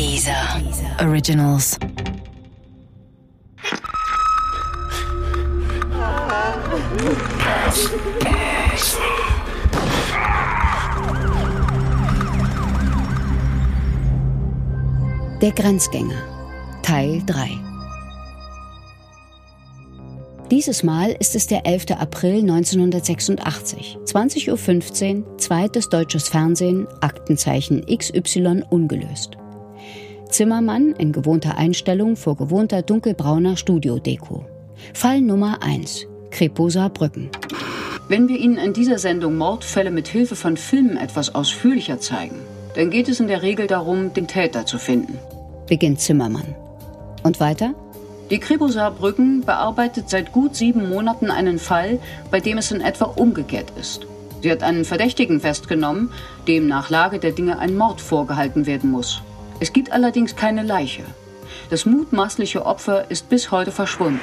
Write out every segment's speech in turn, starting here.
Dieser Originals. Der Grenzgänger Teil 3 Dieses Mal ist es der 11. April 1986, 20.15 Uhr, zweites deutsches Fernsehen, Aktenzeichen XY ungelöst. Zimmermann in gewohnter Einstellung vor gewohnter dunkelbrauner Studiodeko. Fall Nummer 1, Kripo Saarbrücken. Wenn wir Ihnen in dieser Sendung Mordfälle mit Hilfe von Filmen etwas ausführlicher zeigen, dann geht es in der Regel darum, den Täter zu finden. Beginnt Zimmermann. Und weiter? Die Kripo Saarbrücken bearbeitet seit gut sieben Monaten einen Fall, bei dem es in etwa umgekehrt ist. Sie hat einen Verdächtigen festgenommen, dem nach Lage der Dinge ein Mord vorgehalten werden muss. Es gibt allerdings keine Leiche. Das mutmaßliche Opfer ist bis heute verschwunden.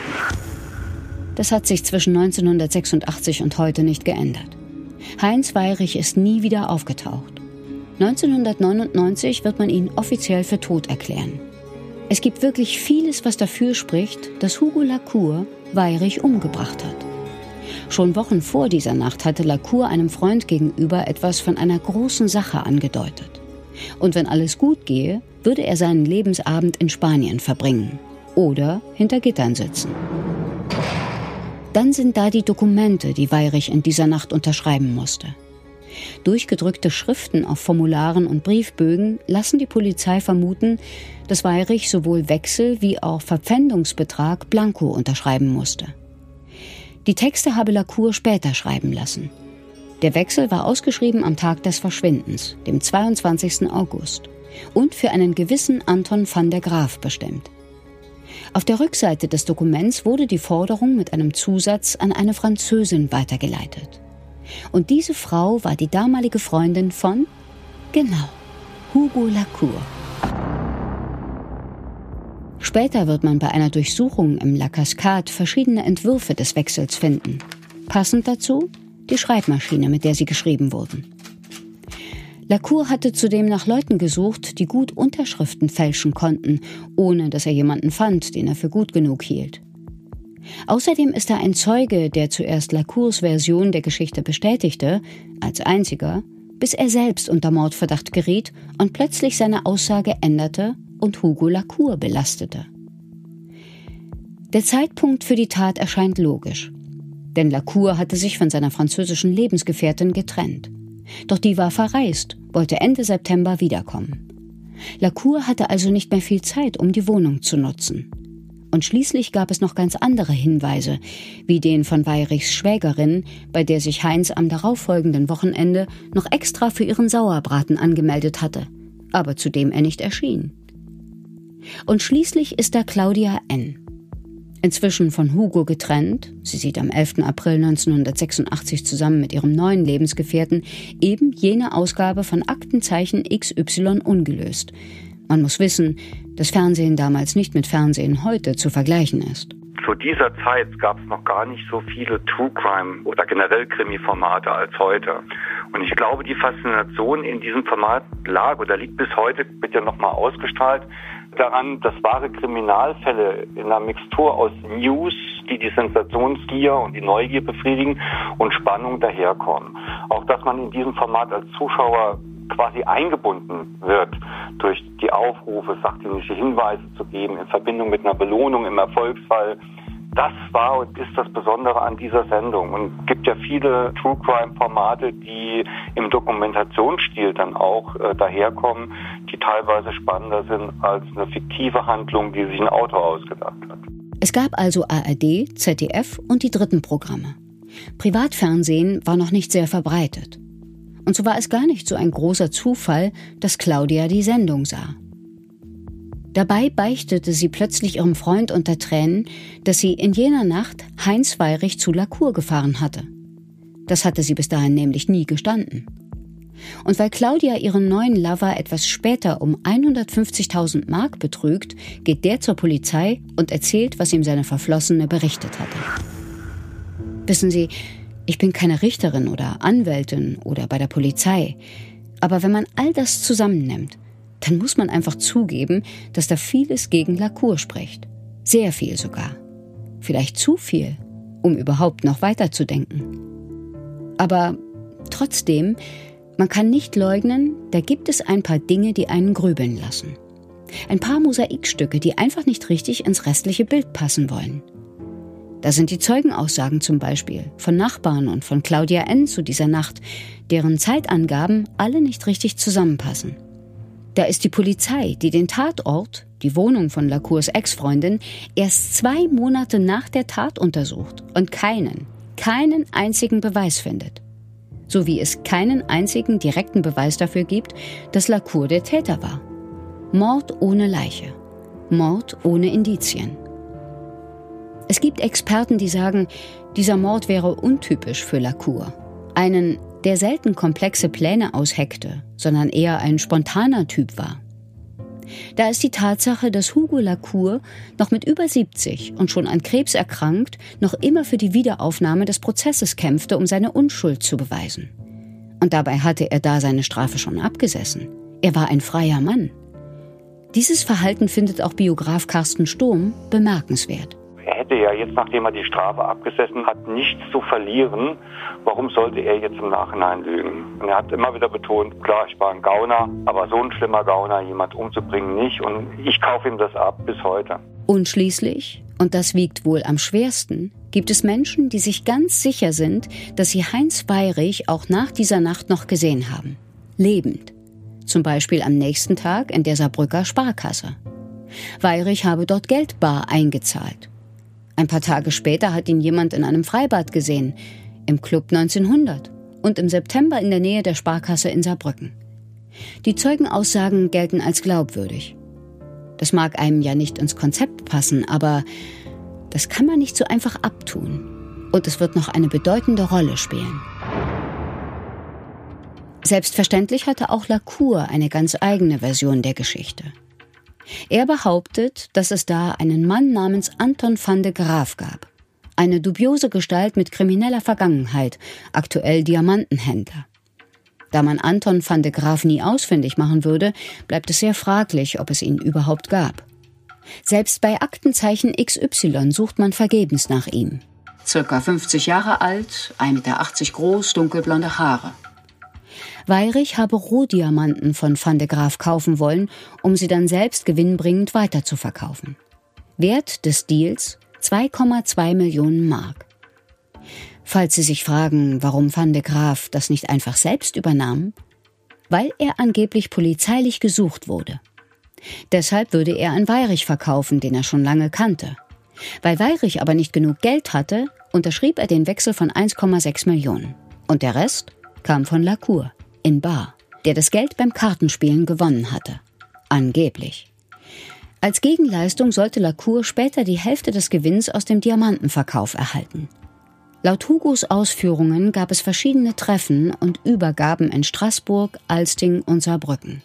Das hat sich zwischen 1986 und heute nicht geändert. Heinz Weirich ist nie wieder aufgetaucht. 1999 wird man ihn offiziell für tot erklären. Es gibt wirklich vieles, was dafür spricht, dass Hugo Lacour Weirich umgebracht hat. Schon Wochen vor dieser Nacht hatte Lacour einem Freund gegenüber etwas von einer großen Sache angedeutet. Und wenn alles gut gehe, würde er seinen Lebensabend in Spanien verbringen oder hinter Gittern sitzen. Dann sind da die Dokumente, die Weirich in dieser Nacht unterschreiben musste. Durchgedrückte Schriften auf Formularen und Briefbögen lassen die Polizei vermuten, dass Weirich sowohl Wechsel wie auch Verpfändungsbetrag blanko unterschreiben musste. Die Texte habe Lacour später schreiben lassen. Der Wechsel war ausgeschrieben am Tag des Verschwindens, dem 22. August, und für einen gewissen Anton van der Graaf bestimmt. Auf der Rückseite des Dokuments wurde die Forderung mit einem Zusatz an eine Französin weitergeleitet. Und diese Frau war die damalige Freundin von, genau, Hugo Lacour. Später wird man bei einer Durchsuchung im La Cascade verschiedene Entwürfe des Wechsels finden. Passend dazu die Schreibmaschine, mit der sie geschrieben wurden. Lacour hatte zudem nach Leuten gesucht, die gut Unterschriften fälschen konnten, ohne dass er jemanden fand, den er für gut genug hielt. Außerdem ist er ein Zeuge, der zuerst Lacours Version der Geschichte bestätigte, als einziger, bis er selbst unter Mordverdacht geriet und plötzlich seine Aussage änderte und Hugo Lacour belastete. Der Zeitpunkt für die Tat erscheint logisch, denn Lacour hatte sich von seiner französischen Lebensgefährtin getrennt. Doch die war verreist, wollte Ende September wiederkommen. Lacour hatte also nicht mehr viel Zeit, um die Wohnung zu nutzen. Und schließlich gab es noch ganz andere Hinweise, wie den von Weirichs Schwägerin, bei der sich Heinz am darauffolgenden Wochenende noch extra für ihren Sauerbraten angemeldet hatte, aber zu dem er nicht erschien. Und schließlich ist da Claudia N. Inzwischen von Hugo getrennt, sie sieht am 11. April 1986 zusammen mit ihrem neuen Lebensgefährten eben jene Ausgabe von Aktenzeichen XY ungelöst, man muss wissen, dass Fernsehen damals nicht mit Fernsehen heute zu vergleichen ist. Zu dieser Zeit gab es noch gar nicht so viele True Crime oder generell Krimi-Formate als heute. Und ich glaube, die Faszination in diesem Format lag oder liegt bis heute, wird ja nochmal ausgestrahlt, daran, dass wahre Kriminalfälle in einer Mixtur aus News, die die Sensationsgier und die Neugier befriedigen und Spannung daherkommen. Auch dass man in diesem Format als Zuschauer quasi eingebunden wird durch die Aufrufe, sachdienliche Hinweise zu geben in Verbindung mit einer Belohnung im Erfolgsfall. Das war und ist das Besondere an dieser Sendung. Und es gibt ja viele True Crime Formate, die im Dokumentationsstil dann auch äh, daherkommen, die teilweise spannender sind als eine fiktive Handlung, die sich ein Autor ausgedacht hat. Es gab also ARD, ZDF und die dritten Programme. Privatfernsehen war noch nicht sehr verbreitet. Und so war es gar nicht so ein großer Zufall, dass Claudia die Sendung sah. Dabei beichtete sie plötzlich ihrem Freund unter Tränen, dass sie in jener Nacht Heinz Weirich zu Lacour gefahren hatte. Das hatte sie bis dahin nämlich nie gestanden. Und weil Claudia ihren neuen Lover etwas später um 150.000 Mark betrügt, geht der zur Polizei und erzählt, was ihm seine Verflossene berichtet hatte. Wissen Sie, ich bin keine Richterin oder Anwältin oder bei der Polizei. Aber wenn man all das zusammennimmt, dann muss man einfach zugeben, dass da vieles gegen Lacour spricht. Sehr viel sogar. Vielleicht zu viel, um überhaupt noch weiterzudenken. Aber trotzdem, man kann nicht leugnen, da gibt es ein paar Dinge, die einen grübeln lassen. Ein paar Mosaikstücke, die einfach nicht richtig ins restliche Bild passen wollen. Da sind die Zeugenaussagen zum Beispiel von Nachbarn und von Claudia N. zu dieser Nacht, deren Zeitangaben alle nicht richtig zusammenpassen. Da ist die Polizei, die den Tatort, die Wohnung von Lacours Ex-Freundin, erst zwei Monate nach der Tat untersucht und keinen, keinen einzigen Beweis findet. So wie es keinen einzigen direkten Beweis dafür gibt, dass Lacour der Täter war. Mord ohne Leiche. Mord ohne Indizien. Es gibt Experten, die sagen, dieser Mord wäre untypisch für Lacour. Einen, der selten komplexe Pläne ausheckte, sondern eher ein spontaner Typ war. Da ist die Tatsache, dass Hugo Lacour noch mit über 70 und schon an Krebs erkrankt, noch immer für die Wiederaufnahme des Prozesses kämpfte, um seine Unschuld zu beweisen. Und dabei hatte er da seine Strafe schon abgesessen. Er war ein freier Mann. Dieses Verhalten findet auch Biograf Carsten Sturm bemerkenswert. Hätte ja jetzt, nachdem er die Strafe abgesessen hat, nichts zu verlieren. Warum sollte er jetzt im Nachhinein lügen? Und er hat immer wieder betont, klar, ich war ein Gauner, aber so ein schlimmer Gauner, jemand umzubringen, nicht. Und ich kaufe ihm das ab bis heute. Und schließlich, und das wiegt wohl am schwersten, gibt es Menschen, die sich ganz sicher sind, dass sie Heinz Weyrich auch nach dieser Nacht noch gesehen haben. Lebend. Zum Beispiel am nächsten Tag in der Saarbrücker Sparkasse. Weyrich habe dort Geld bar eingezahlt. Ein paar Tage später hat ihn jemand in einem Freibad gesehen, im Club 1900 und im September in der Nähe der Sparkasse in Saarbrücken. Die Zeugenaussagen gelten als glaubwürdig. Das mag einem ja nicht ins Konzept passen, aber das kann man nicht so einfach abtun. Und es wird noch eine bedeutende Rolle spielen. Selbstverständlich hatte auch Lacour eine ganz eigene Version der Geschichte. Er behauptet, dass es da einen Mann namens Anton van de Graaf gab. Eine dubiose Gestalt mit krimineller Vergangenheit, aktuell Diamantenhändler. Da man Anton van de Graaf nie ausfindig machen würde, bleibt es sehr fraglich, ob es ihn überhaupt gab. Selbst bei Aktenzeichen XY sucht man vergebens nach ihm. Circa 50 Jahre alt, 1,80 Meter groß, dunkelblonde Haare. Weyrich habe Rohdiamanten von Van de Graaf kaufen wollen, um sie dann selbst gewinnbringend weiterzuverkaufen. Wert des Deals 2,2 Millionen Mark. Falls Sie sich fragen, warum Van de Graaf das nicht einfach selbst übernahm, weil er angeblich polizeilich gesucht wurde. Deshalb würde er an Weyrich verkaufen, den er schon lange kannte. Weil Weyrich aber nicht genug Geld hatte, unterschrieb er den Wechsel von 1,6 Millionen. Und der Rest kam von Lacour in Bar, der das Geld beim Kartenspielen gewonnen hatte. Angeblich. Als Gegenleistung sollte Lacour später die Hälfte des Gewinns aus dem Diamantenverkauf erhalten. Laut Hugos Ausführungen gab es verschiedene Treffen und Übergaben in Straßburg, Alsting und Saarbrücken.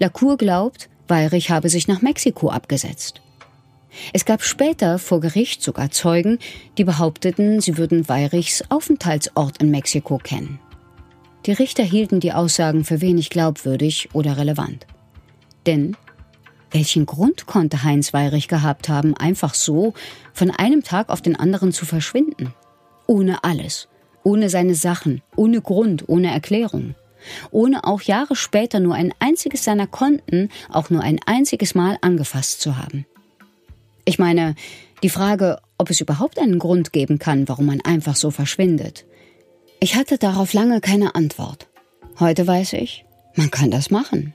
Lacour glaubt, Weyrich habe sich nach Mexiko abgesetzt. Es gab später vor Gericht sogar Zeugen, die behaupteten, sie würden Weyrichs Aufenthaltsort in Mexiko kennen. Die Richter hielten die Aussagen für wenig glaubwürdig oder relevant. Denn welchen Grund konnte Heinz Weirich gehabt haben, einfach so von einem Tag auf den anderen zu verschwinden? Ohne alles, ohne seine Sachen, ohne Grund, ohne Erklärung. Ohne auch Jahre später nur ein einziges seiner Konten auch nur ein einziges Mal angefasst zu haben. Ich meine, die Frage, ob es überhaupt einen Grund geben kann, warum man einfach so verschwindet, ich hatte darauf lange keine Antwort. Heute weiß ich, man kann das machen.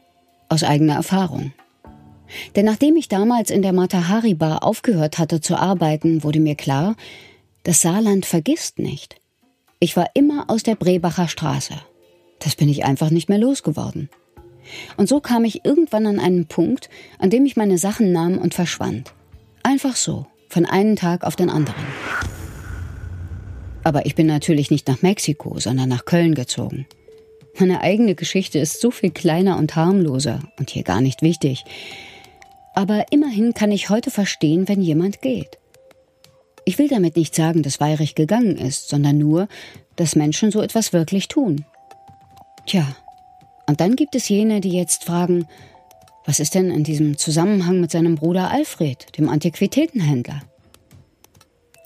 Aus eigener Erfahrung. Denn nachdem ich damals in der Matahari Bar aufgehört hatte zu arbeiten, wurde mir klar, das Saarland vergisst nicht. Ich war immer aus der Brebacher Straße. Das bin ich einfach nicht mehr losgeworden. Und so kam ich irgendwann an einen Punkt, an dem ich meine Sachen nahm und verschwand. Einfach so, von einem Tag auf den anderen. Aber ich bin natürlich nicht nach Mexiko, sondern nach Köln gezogen. Meine eigene Geschichte ist so viel kleiner und harmloser und hier gar nicht wichtig. Aber immerhin kann ich heute verstehen, wenn jemand geht. Ich will damit nicht sagen, dass Weirich gegangen ist, sondern nur, dass Menschen so etwas wirklich tun. Tja, Und dann gibt es jene, die jetzt fragen, was ist denn in diesem Zusammenhang mit seinem Bruder Alfred, dem Antiquitätenhändler?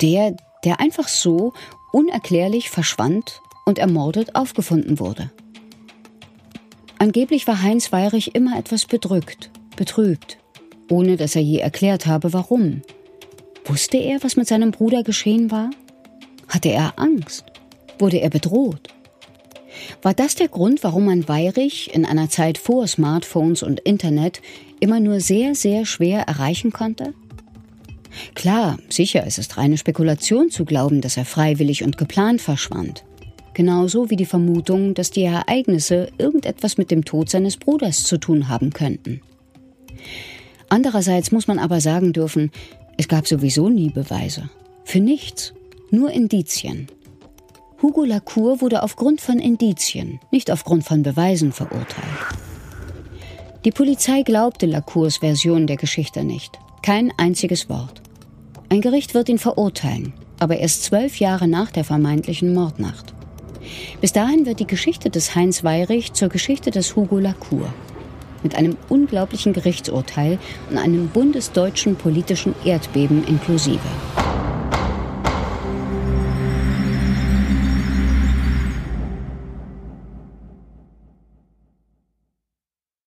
Der, der einfach so unerklärlich verschwand und ermordet aufgefunden wurde. Angeblich war Heinz Weirich immer etwas bedrückt, betrübt, ohne dass er je erklärt habe, warum. Wusste er, was mit seinem Bruder geschehen war? Hatte er Angst? Wurde er bedroht? War das der Grund, warum man Weirich in einer Zeit vor Smartphones und Internet immer nur sehr, sehr schwer erreichen konnte? Klar, sicher, es ist reine Spekulation zu glauben, dass er freiwillig und geplant verschwand. Genauso wie die Vermutung, dass die Ereignisse irgendetwas mit dem Tod seines Bruders zu tun haben könnten. Andererseits muss man aber sagen dürfen, es gab sowieso nie Beweise. Für nichts. Nur Indizien. Hugo Lacour wurde aufgrund von Indizien, nicht aufgrund von Beweisen verurteilt. Die Polizei glaubte Lacours Version der Geschichte nicht. Kein einziges Wort. Ein Gericht wird ihn verurteilen, aber erst zwölf Jahre nach der vermeintlichen Mordnacht. Bis dahin wird die Geschichte des Heinz Weirich zur Geschichte des Hugo Lacour. Mit einem unglaublichen Gerichtsurteil und einem bundesdeutschen politischen Erdbeben inklusive.